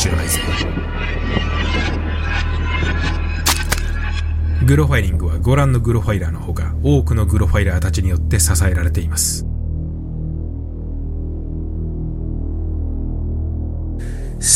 知らないぜ。グロファイリングはご覧のグロファイラーのほか多くのグロファイラーたちによって支えられています。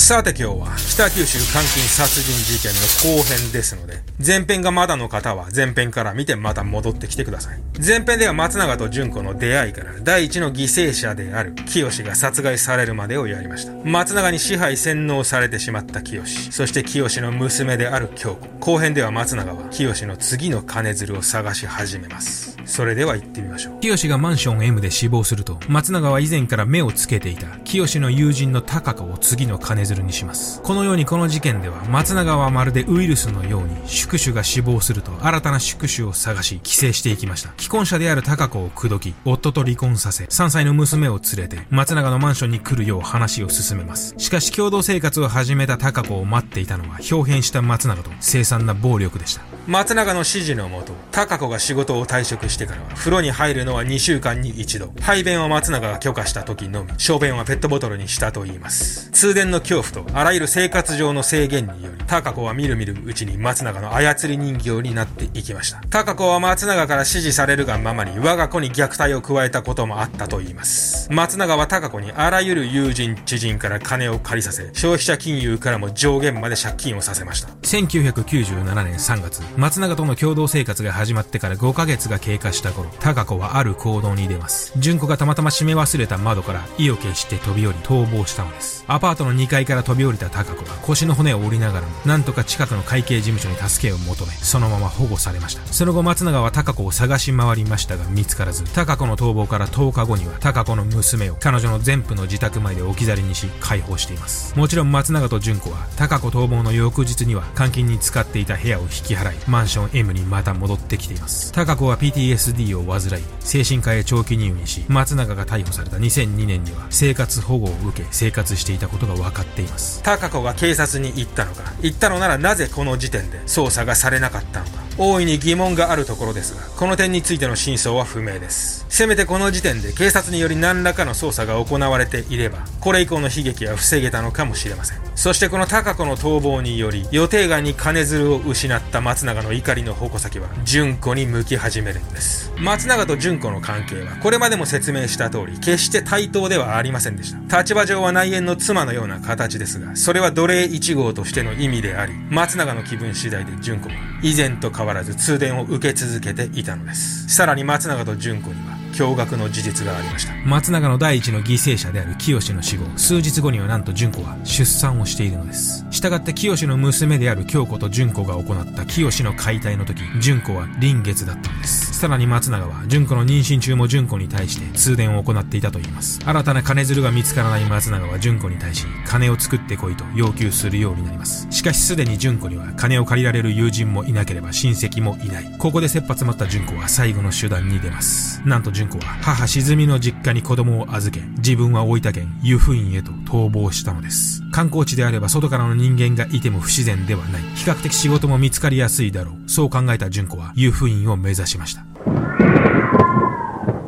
さて今日は北九州監禁殺人事件の後編ですので、前編がまだの方は前編から見てまた戻ってきてください。前編では松永と純子の出会いから第一の犠牲者である清が殺害されるまでをやりました。松永に支配洗脳されてしまった清、そして清の娘である京子。後編では松永は清の次の金づるを探し始めます。それでは行ってみましょう。清がマンション M で死亡すると、松永は以前から目をつけていた清の友人の高子を次の金づるにします。このようにこの事件では松永はまるでウイルスのように宿主が死亡すると新たな宿主を探し帰省していきました。既婚者である高子を口説き、夫と離婚させ、3歳の娘を連れて松永のマンションに来るよう話を進めます。しかし共同生活を始めた高子を待っていたのは表変した松永と凄惨な暴力でした。松永の指示のもと、高子が仕事を退職してからは、風呂に入るのは2週間に一度。排便は松永が許可した時のみ、小便はペットボトルにしたと言います。通電の恐怖と、あらゆる生活上の制限により、高子はみるみるうちに松永の操り人形になっていきました。高子は松永から指示されるがままに、我が子に虐待を加えたこともあったと言います。松永は高子にあらゆる友人、知人から金を借りさせ、消費者金融からも上限まで借金をさせました。1997年3月、松永との共同生活が始まってから5ヶ月が経過した頃、高子はある行動に出ます。純子がたまたま閉め忘れた窓から意を決して飛び降り逃亡したのです。アパートの2階から飛び降りた高子は腰の骨を折りながらも、なんとか近くの会計事務所に助けを求め、そのまま保護されました。その後松永は高子を探し回りましたが見つからず、高子の逃亡から10日後には高子の娘を彼女の全部の自宅前で置き去りにし解放しています。もちろん松永と純子は高子逃亡の翌日には監禁に使っていた部屋を引き払い、マンション M にまた戻ってきています。高子は PTSD を患い、精神科へ長期入院し、松永が逮捕された2002年には生活保護を受け生活していたことが分かっています。高子が警察に行ったのか、行ったのならなぜこの時点で捜査がされなかったのか。大いに疑問があるところですが、この点についての真相は不明です。せめてこの時点で警察により何らかの捜査が行われていれば、これ以降の悲劇は防げたのかもしれません。そしてこの高子の逃亡により、予定外に金づるを失った松永の怒りの矛先は、純子に向き始めるのです。松永と純子の関係は、これまでも説明した通り、決して対等ではありませんでした。立場上は内縁の妻のような形ですが、それは奴隷1号としての意味であり、松永の気分次第で純子は、以前と変わらず通電を受け続けていたのです。さらに松永と純子には、驚愕の事実がありました。松永の第一の犠牲者である清の死後、数日後にはなんと純子は出産をしているのです。従って清の娘である京子と純子が行った清の解体の時、純子は臨月だったのです。さらに松永は純子の妊娠中も純子に対して通電を行っていたと言います。新たな金づるが見つからない松永は純子に対し、金を作ってこいと要求するようになります。しかしすでに純子には金を借りられる友人もいなければ親戚もいない。ここで切羽詰まった純子は最後の手段に出ます。なんと純純子は母沈みの実家に子供を預け、自分は大分県湯布院へと逃亡したのです。観光地であれば外からの人間がいても不自然ではない。比較的仕事も見つかりやすいだろう。そう考えた純子は湯布院を目指しました。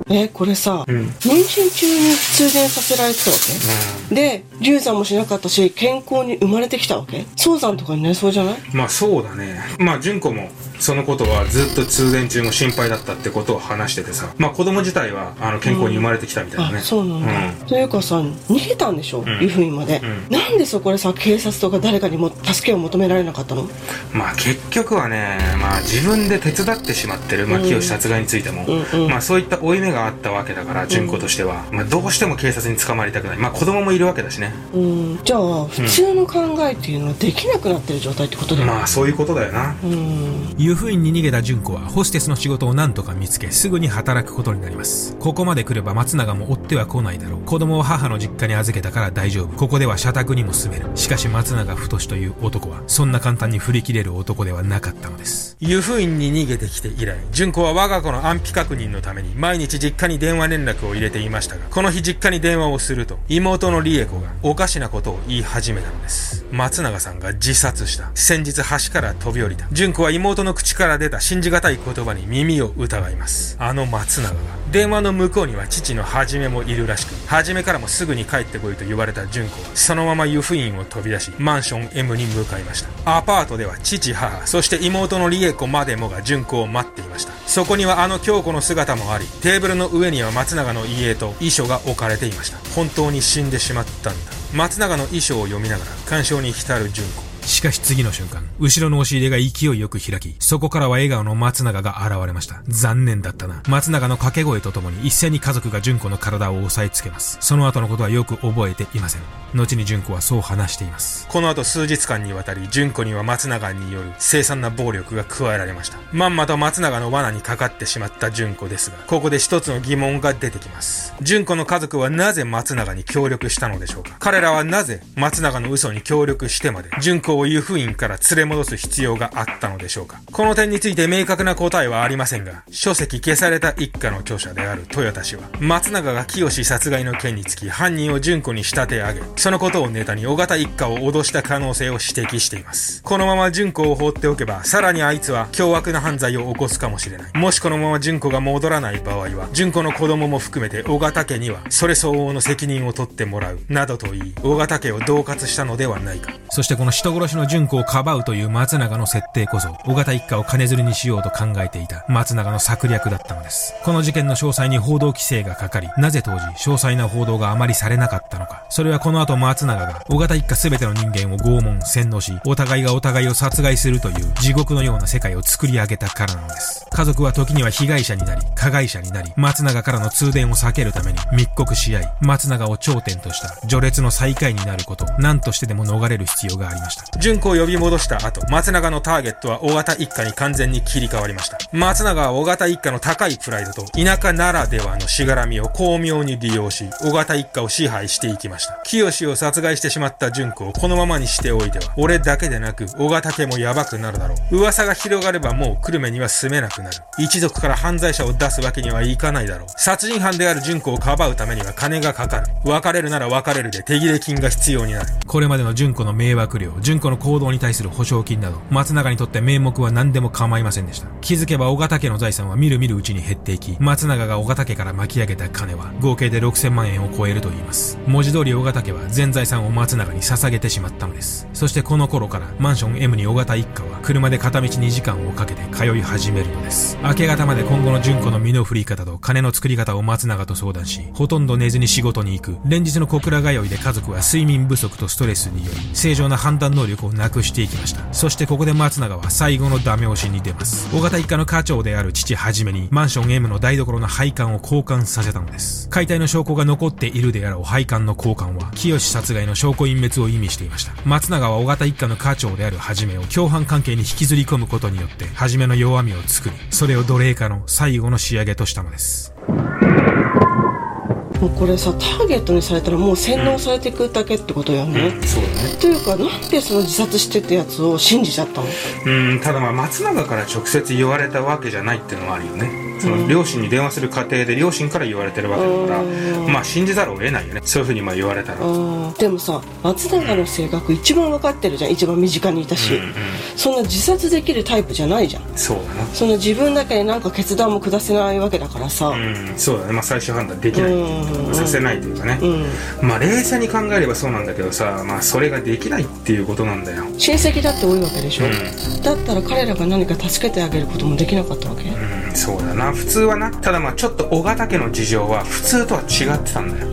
えこれさ、うん、妊娠中に通電させられてたわけ、うん、で流産もしなかったし健康に生まれてきたわけ？早産とかになりそうじゃない？まあそうだねまあ純子もそのことはずっと通電中も心配だったってことを話しててさ。まあ子供自体はあの健康に生まれてきたみたいなね、うん、そうなんだ、うん、というかさ逃げたんでしょ、うん、湯布院まで、うん、なんでそこでさ警察とか誰かにも助けを求められなかったの？まあ結局はねまあ自分で手伝ってしまってる、まあ、清殺害についても、うんうん、まあそういった負い目があったわけだから純子としては、まあどうしても警察に捕まりたくない。まあ子供もいるわけだしね。うん。じゃあ普通の考えっていうのはできなくなってる状態ってことだよね、まあそういうことだよな。うん湯布院に逃げた純子はホステスの仕事を何とか見つけすぐに働くことになります。ここまで来れば松永も追っては来ないだろう。子供を母の実家に預けたから大丈夫。ここでは社宅にも住める。しかし松永太という男はそんな簡単に振り切れる男ではなかったのです。湯布院に逃げてきて以来純子は我が子の安否確認のために毎日実家に電話連絡を入れていましたがこの日実家に電話をすると妹の理恵子がおかしなことを言い始めたのです。松永さんが自殺した。先日橋から飛び降りた。純子は妹の口から出た信じがたい言葉に耳を疑いますあの松永が電話の向こうには父のはじめもいるらしく、はじめからもすぐに帰ってこいと言われた純子は、そのまま湯布院を飛び出し、マンション M に向かいました。アパートでは父、母、そして妹の理恵子までもが純子を待っていました。そこにはあの京子の姿もあり、テーブルの上には松永の遺影と遺書が置かれていました。本当に死んでしまったんだ。松永の遺書を読みながら、感傷に浸る純子。しかし次の瞬間、後ろの押し入れが勢いよく開き、そこからは笑顔の松永が現れました。残念だったな。松永の掛け声とともに一斉に家族が純子の体を押さえつけます。その後のことはよく覚えていません。後に純子はそう話しています。この後数日間にわたり、純子には松永による凄惨な暴力が加えられました。まんまと松永の罠にかかってしまった純子ですが、ここで一つの疑問が出てきます。純子の家族はなぜ松永に協力したのでしょうか？彼らはなぜ松永の嘘に協力してまで、純子を湯布院から連れ戻す必要があったのでしょうか？この点について明確な答えはありませんが、書籍消された一家の著者である豊田氏は、松永が清殺害の件につき犯人を純子に仕立て上げ、そのことをネタに尾形一家を脅した可能性を指摘しています。このまま純子を放っておけば、さらにあいつは凶悪な犯罪を起こすかもしれない。もしこのまま純子が戻らない場合は、純子の子供も含めて尾形家には、それ相応の責任を取ってもらう、などと言い、尾形家を恫喝したのではないか。そしてこの人殺しの純子をかばうという松永の設定こそ、尾形一家を金づるにしようと考えていた松永の策略だったのです。この事件の詳細に報道規制がかかり、なぜ当時、詳細な報道があまりされなかったのか。それはこの後松永が、尾形一家全ての人間を拷問、洗脳し、お互いがお互いを殺害するという地獄のような世界を作り上げたからなのです。家族は時には被害者になり、加害者になり、松永からの通電を避けるために密告し合い、松永を頂点とした序列の最下位になること、何としてでも逃れる必要がありました。純子を呼び戻した後、松永のターゲットは尾形一家に完全に切り替わりました。松永は尾形一家の高いプライドと田舎ならではのしがらみを巧妙に利用し、尾形一家を支配していきました。清を殺害してしまった純子をこのままにしておいては、俺だけでなく、尾形家もやばくなるだろう。噂が広がればもう久留米には住めなくなる。一族から犯罪者を出すわけにはいかないだろう。殺人犯である純子をかばうためには金がかかる。別れるなら別れるで手切れ金が必要になる。これまでの純子の迷惑料、子の行動に対する保証金など、松永にとって名目は何でも構いません。でした。気づけば尾形家の財産はみるみるうちに減っていき、松永が尾形家から巻き上げた金は合計で6000万円を超えると言います。文字通り尾形家は全財産を松永に捧げてしまったのです。そしてこの頃からマンション M に尾形一家は車で片道2時間をかけて通い始めるのです。明け方まで今後の純子の身の振り方と金の作り方を松永と相談し、ほとん。ど寝ずに仕事に行く。連日の小倉通いで家族は睡眠不足とストレスにより、正常な判断能力をなくしていきました。そしてここで松永は最後のダメ押しに出ます。尾形一家の課長である父はじめに、マンション M の台所の配管を交換させたのです。解体の証拠が残っているであろう配管の交換は、清殺害の証拠隠滅を意味していました。松永は尾形一家の課長であるはじめを共犯関係に引きずり込むことによって、はじめの弱みを作り、それを奴隷化の最後の仕上げとしたのです。もうこれさターゲットにされたらもう洗脳されていくだけってことよね、うん、そうだね。というかなんでその自殺してってやつを信じちゃったの？うんただまあ松永から直接言われたわけじゃないっていうのはあるよねその両親に電話する過程で両親から言われてるわけだからまあ信じざるを得ないよね。そういうふうにまあ言われたら。でもさ松永の性格一番分かってるじゃん。一番身近にいたし、うんうん、そんな自殺できるタイプじゃないじゃん。そうだな。その自分だけでなんか決断も下せないわけだからさ、うん、そうだね。まあ最終判断できない、させないというかね、うん、まあ冷静に考えればそうなんだけどさまあそれができないっていうことなんだよ。親戚だって多いわけでしょ、うん、だったら彼らが何か助けてあげることもできなかったわけ？うん。そうだな普通はな。ただまあちょっと尾形家の事情は普通とは違ってたんだよ。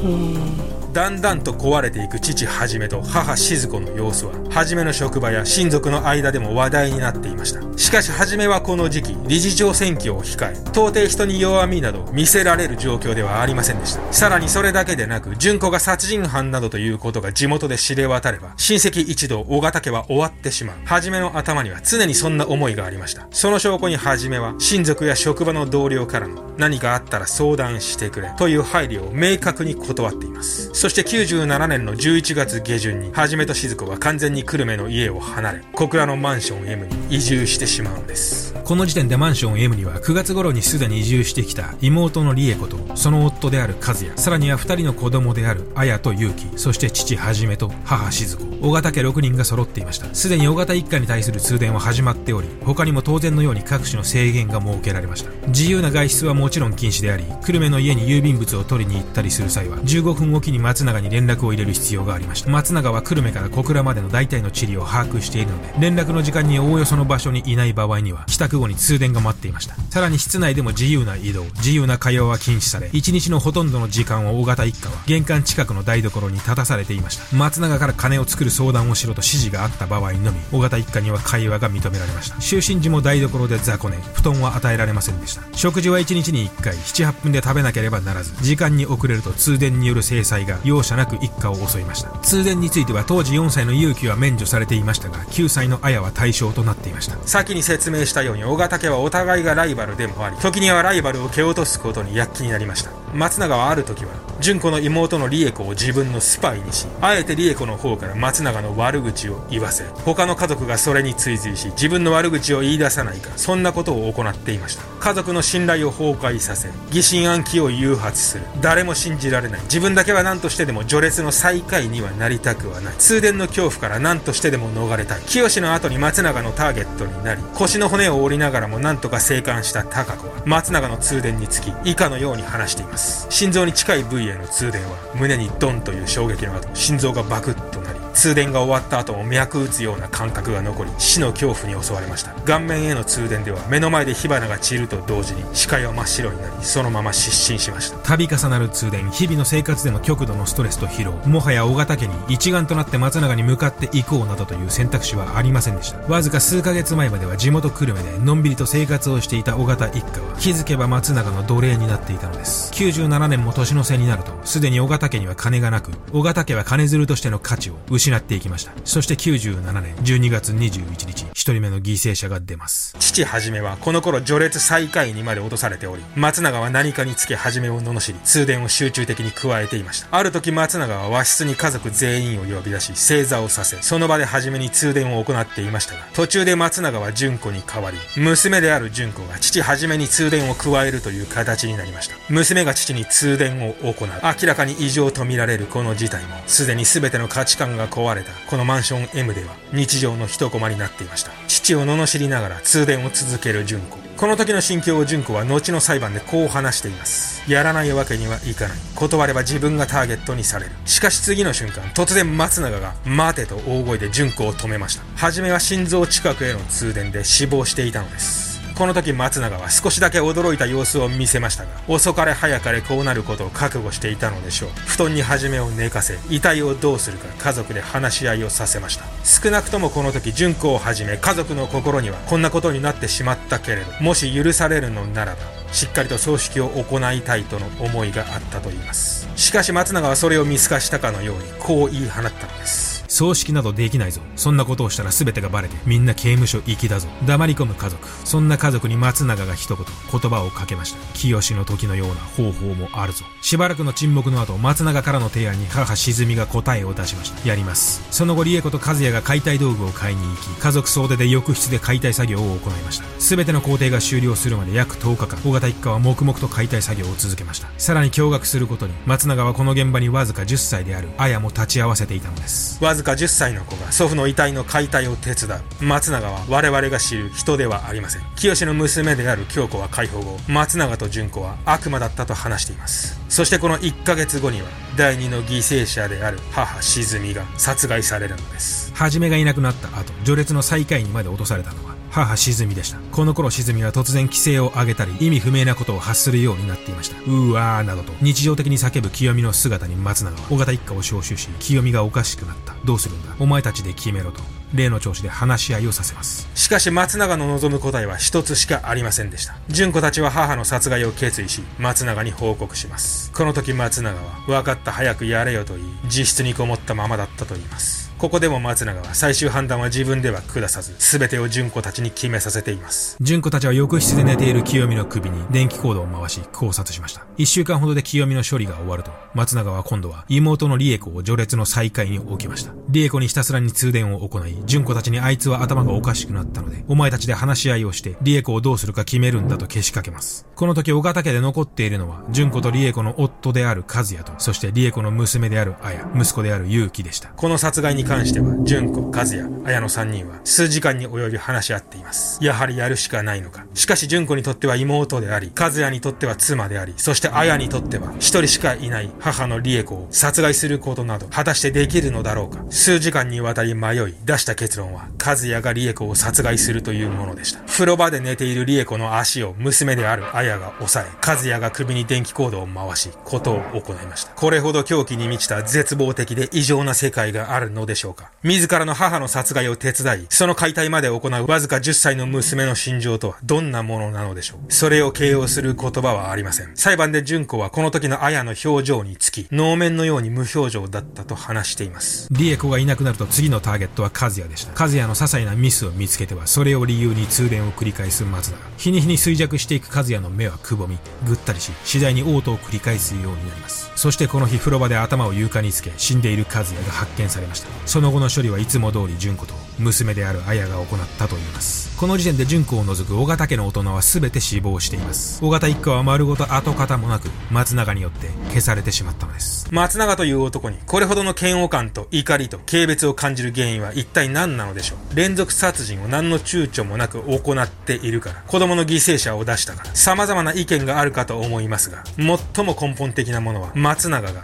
だんだんと壊れていく父はじめと母静子の様子は、はじめの職場や親族の間でも話題になっていました。しかしはじめはこの時期、理事長選挙を控え、到底人に弱みなど見せられる状況ではありませんでした。さらにそれだけでなく、純子が殺人犯などということが地元で知れ渡れば、親戚一同、小形家は終わってしまう。はじめの頭には常にそんな思いがありました。その証拠にはじめは、親族や職場の同僚からの、何かあったら相談してくれ、という配慮を明確に断っています。そして97年の11月下旬に、はじめと静子は完全に久留米の家を離れ、小倉のマンション M に移住してしまうんです。この時点でマンション M には9月頃にすでに移住してきた妹の理恵子とその夫である和也さらには2人の子供である綾と結城そして父はじめと母静子。尾形家6人が揃っていました。すでに尾形一家に対する通電は始まっており他にも当然のように各種の制限が設けられました。自由な外出はもちろん禁止であり久留米の家に郵便物を取りに行ったりする際は15分おきに松永に連絡を入れる必要がありました。松永は久留米から小倉までの大体の地理を把握しているので連絡の時間におおよその場所にいない場合には帰宅後に通電が待っていました。さらに室内でも自由な移動自由な会話は禁止され1日のほとんどの時間を尾形一家は玄関近くの台所に立たされていました。松永から金を作る相談をしろと指示があった場合のみ尾形一家には会話が認められました。就寝時も台所で雑魚寝布団は与えられませんでした。食事は1日に1回78分で食べなければならず時間に遅れると通電による制裁が容赦なく一家を襲いました。通電については当時4歳の勇気は免除されていましたが9歳の綾は対象となっていました。先に説明したように尾形家はお互いがライバルでもあり時にはライバルを蹴落とすことに躍起になりました。松永はある時は純子の妹の理恵子を自分のスパイにしあえて理恵子の方から松永の悪口を言わせ他の家族がそれに追随し自分の悪口を言い出さないかそんなことを行っていました。家族の信頼を崩壊させ疑心暗鬼を誘発する。誰も信じられない。自分だけは何としてでも序列の最下位にはなりたくはない。通電の恐怖から何としてでも逃れたい。清の後に松永のターゲットになり腰の骨を折りながらも何とか生還した高子は松永の通電につき以下のように話しています。心臓に近い部位への通電は胸にドンという衝撃の後心臓がバクッと通電が終わった後も脈打つような感覚が残り死の恐怖に襲われました。顔面への通電では目の前で火花が散ると同時に視界は真っ白になりそのまま失神しました。度重なる通電日々の生活での極度のストレスと疲労。もはや尾形家に一丸となって松永に向かっていこうなどという選択肢はありませんでした。わずか数ヶ月前までは地元久留米でのんびりと生活をしていた尾形一家は気づけば松永の奴隷になっていたのです。97年も年の瀬になるとすでに尾形家には金がなく尾形家は金づるとしての価値を失失っていきました。そして97年12月21日一人目の犠牲者が出ます。父はじめはこの頃序列最下位にまで落とされており松永は何かにつけはじめを罵り通電を集中的に加えていました。ある時松永は和室に家族全員を呼び出し正座をさせその場ではじめに通電を行っていましたが途中で松永は純子に代わり娘である純子が父はじめに通電を加えるという形になりました。娘が父に通電を行う。明らかに異常と見られるこの事態もすでに全ての価値観が壊れたこのマンション M では日常の一コマになっていました。父を罵りながら通電を続ける純子。この時の心境を純子は後の裁判でこう話しています。やらないわけにはいかない。断れば自分がターゲットにされる。しかし次の瞬間突然松永が待てと大声で純子を止めました。初めは心臓近くへの通電で死亡していたのです。この時松永は少しだけ驚いた様子を見せましたが遅かれ早かれこうなることを覚悟していたのでしょう。布団に初めを寝かせ遺体をどうするか家族で話し合いをさせました。少なくともこの時純子をはじめ家族の心にはこんなことになってしまったけれどもし許されるのならばしっかりと葬式を行いたいとの思いがあったと言います。しかし松永はそれを見透かしたかのようにこう言い放ったのです。葬式などできないぞ。そんなことをしたら全てがバレて、みんな刑務所行きだぞ。黙り込む家族。そんな家族に松永が一言、言葉をかけました。清の時のような方法もあるぞ。しばらくの沈黙の後、松永からの提案に母沈みが答えを出しました。やります。その後、理恵子と和也が解体道具を買いに行き、家族総出で浴室で解体作業を行いました。全ての工程が終了するまで約10日間、尾形一家は黙々と解体作業を続けました。さらに驚愕することに、松永はこの現場にわずか10歳である、綾も立ち会わせていたのです。わずか10歳の子が祖父の遺体の解体を手伝う。松永は我々が知る人ではありません。清の娘である京子は解放後松永と純子は悪魔だったと話しています。そしてこの1ヶ月後には第二の犠牲者である母沈みが殺害されるのです。はじめがいなくなった後序列の最下位にまで落とされたのは母沈みでした。この頃沈みは突然規制を上げたり、意味不明なことを発するようになっていました。うわーなどと、日常的に叫ぶ清美の姿に松永は、尾形一家を招集し、清美がおかしくなった。どうするんだ？お前たちで決めろと。例の調子で話し合いをさせます。しかし松永の望む答えは一つしかありませんでした。純子たちは母の殺害を決意し、松永に報告します。この時松永は、分かった早くやれよと言い、自室にこもったままだったと言います。ここでも松永は最終判断は自分では下さず、全てを純子たちに決めさせています。純子たちは浴室で寝ている清美の首に電気コードを回し考察しました。一週間ほどで清美の処理が終わると、松永は今度は妹の理恵子を序列の再開に置きました。理恵子にひたすらに通電を行い、純子たちにあいつは頭がおかしくなったので、お前たちで話し合いをして、理恵子をどうするか決めるんだとけしかけます。この時、小型家で残っているのは、純子と理恵子の夫である和也と、そして理恵子の娘である綾、息子である勇気でした。この殺害に関しては、純子、和也、綾の3人は、数時間に及び話し合っています。やはりやるしかないのか。しかし、純子にとっては妹であり、和也にとっては妻であり、そして綾にとっては、一人しかいない母の理恵子を殺害することなど、果たしてできるのだろうか。数時間にわたり迷い、出した結論は、和也が理恵子を殺害するというものでした。風呂場で寝ている理恵子の足を娘である綾が押さえ、和也が首に電気コードを回し、ことを行いました。これほど狂気に満ちた絶望的で異常な世界があるのでしょうしょうか。自らの母の殺害を手伝い、その解体まで行うわずか10歳の娘の心情とはどんなものなのでしょう。それを形容する言葉はありません。裁判で純子はこの時の綾の表情につき、能面のように無表情だったと話しています。リエコがいなくなると次のターゲットは和也でした。和也の些細なミスを見つけては、それを理由に通電を繰り返す松田。日に日に衰弱していく和也の目はくぼみ、ぐったりし、次第に嘔吐を繰り返すようになります。そしてこの日風呂場で頭を床につけ、死んでいる和也が発見されました。その後の処理はいつも通り純子と娘である綾が行ったといいます。この時点で純子を除く大型家の大人は全て死亡しています。大型一家は丸ごと跡形もなく松永によって消されてしまったのです。松永という男にこれほどの嫌悪感と怒りと軽蔑を感じる原因は一体何なのでしょう？連続殺人を何の躊躇もなく行っているから、子供の犠牲者を出したから、様々な意見があるかと思いますが、最も根本的なものは松永が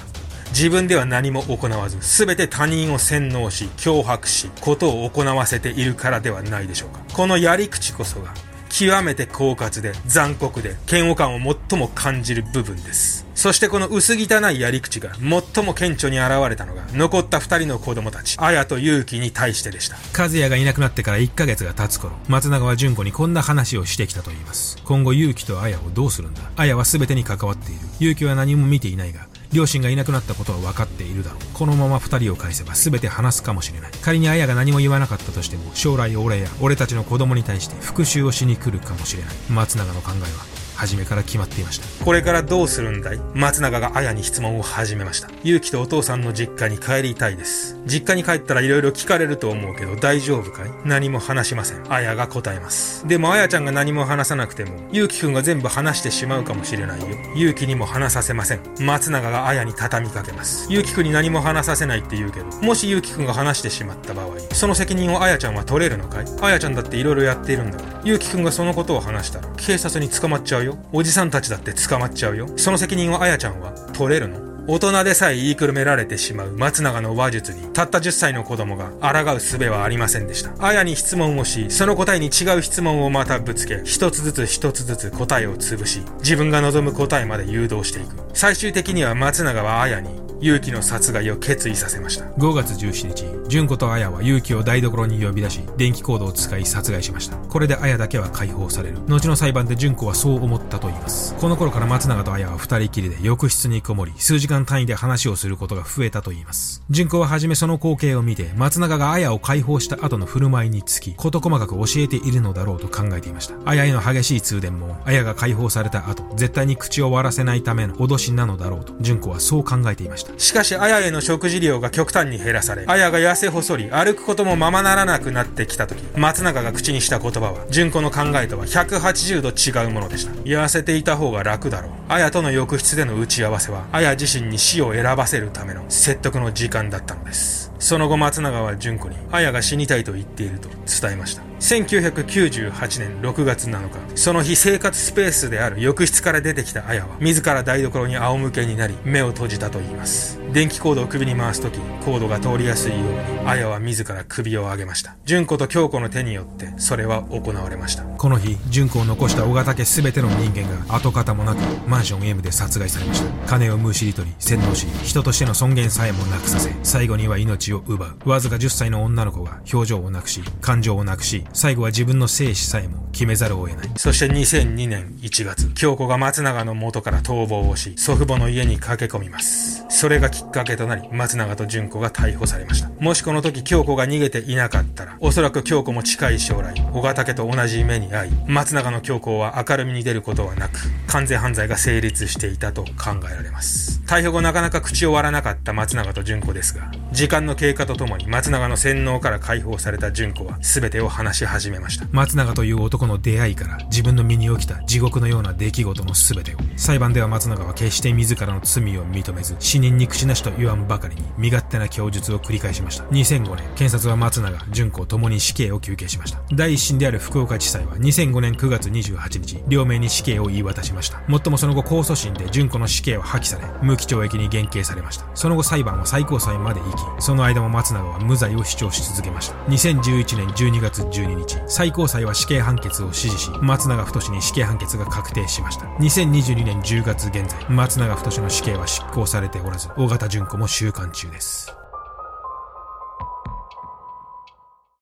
自分では何も行わず、すべて他人を洗脳し、脅迫し、ことを行わせているからではないでしょうか。このやり口こそが、極めて狡猾で残酷で嫌悪感を最も感じる部分です。そしてこの薄汚いやり口が最も顕著に現れたのが残った二人の子供たち、綾と勇気に対してでした。和也がいなくなってから1ヶ月が経つ頃、松永は純子にこんな話をしてきたと言います。今後勇気と綾をどうするんだ？綾は全てに関わっている。勇気は何も見ていないが、両親がいなくなったことは分かっているだろう。このまま二人を返せば全て話すかもしれない。仮に綾が何も言わなかったとしても、将来俺や俺たちの子供に対して復讐をしに来るかもしれない。松永の考えは初めから決まっていました。これからどうするんだい？松永が綾に質問を始めました。勇気とお父さんの実家に帰りたいです。実家に帰ったら色々聞かれると思うけど大丈夫かい？何も話しません。綾が答えます。でも綾ちゃんが何も話さなくても勇気くんが全部話してしまうかもしれないよ。勇気にも話させません。松永が綾に畳みかけます。勇気くんに何も話させないって言うけどもし勇気くんが話してしまった場合その責任を綾ちゃんは取れるのかい？綾ちゃんだって色々やっているんだから。勇気くんがそのことを話したら警察に捕まっちゃうよ。よ。おじさんたちだって捕まっちゃうよ。その責任をあやちゃんは取れるの大人でさえ言いくるめられてしまう松永の話術に、たった10歳の子供が抗う術はありませんでした。綾に質問をし、その答えに違う質問をまたぶつけ、一つずつ一つずつ答えを潰し、自分が望む答えまで誘導していく。最終的には松永は綾に、勇気の殺害を決意させました。5月17日、純子と綾は勇気を台所に呼び出し、電気コードを使い殺害しました。これで綾だけは解放される。後の裁判で純子はそう思ったと言います。この頃から松永と綾は二人きりで浴室にこもり、数時間単位で話をすることが増えたと言います。純子ははじめその光景を見て、松永が綾を解放した後の振る舞いにつき、事細かく教えているのだろうと考えていました。綾への激しい通電も、綾が解放された後、絶対に口を割らせないための脅しなのだろうと、純子はそう考えていました。しかし、あやへの食事量が極端に減らされ、あやが痩せ細り、歩くこともままならなくなってきた時、松永が口にした言葉は、純子の考えとは180度違うものでした。痩せていた方が楽だろう。あやとの浴室での打ち合わせは、あや自身に死を選ばせるための説得の時間だったのです。その後松永は純子に、あやが死にたいと言っていると伝えました。1998年6月7日、その日生活スペースである浴室から出てきた綾は、自ら台所に仰向けになり、目を閉じたと言います。電気コードを首に回すとき、コードが通りやすいように、綾は自ら首を上げました。純子と京子の手によって、それは行われました。この日、純子を残した小型家すべての人間が、跡形もなく、マンション M で殺害されました。金をむしり取り、洗脳し、人としての尊厳さえもなくさせ、最後には命を奪う。わずか10歳の女の子が、表情をなくし、感情をなくし、最後は自分の生死さえも決めざるを得ない。そして2002年1月、京子が松永の元から逃亡をし、祖父母の家に駆け込みます。それがきっかけとなり、松永と純子が逮捕されました。もしこの時京子が逃げていなかったら、おそらく京子も近い将来、小ヶ竹と同じ目に遭い、松永の京子は明るみに出ることはなく、完全犯罪が成立していたと考えられます。逮捕後なかなか口を割らなかった松永と純子ですが、時間の経過とともに松永の洗脳から解放された純子は全てを話し始めました。松永という男の出会いから自分の身に起きた地獄のような出来事の全てを、裁判では松永は決して自らの罪を認めず、死人に口なしと言わんばかりに身勝手な供述を繰り返しました。2005年、検察は松永、純子ともに死刑を求刑しました。第一審である福岡地裁は2005年9月28日、両名に死刑を言い渡しました。もっともその後控訴審で純子の死刑は破棄され、無期懲役に減刑されました。その後裁判は最高裁まで行き、その間も松永は無罪を主張し続けました。2011年12月12日、最高裁は死刑判決を支持し、松永太に死刑判決が確定しました。2022年10月現在、松永太の死刑は執行されておらず、大型純子も収監中です。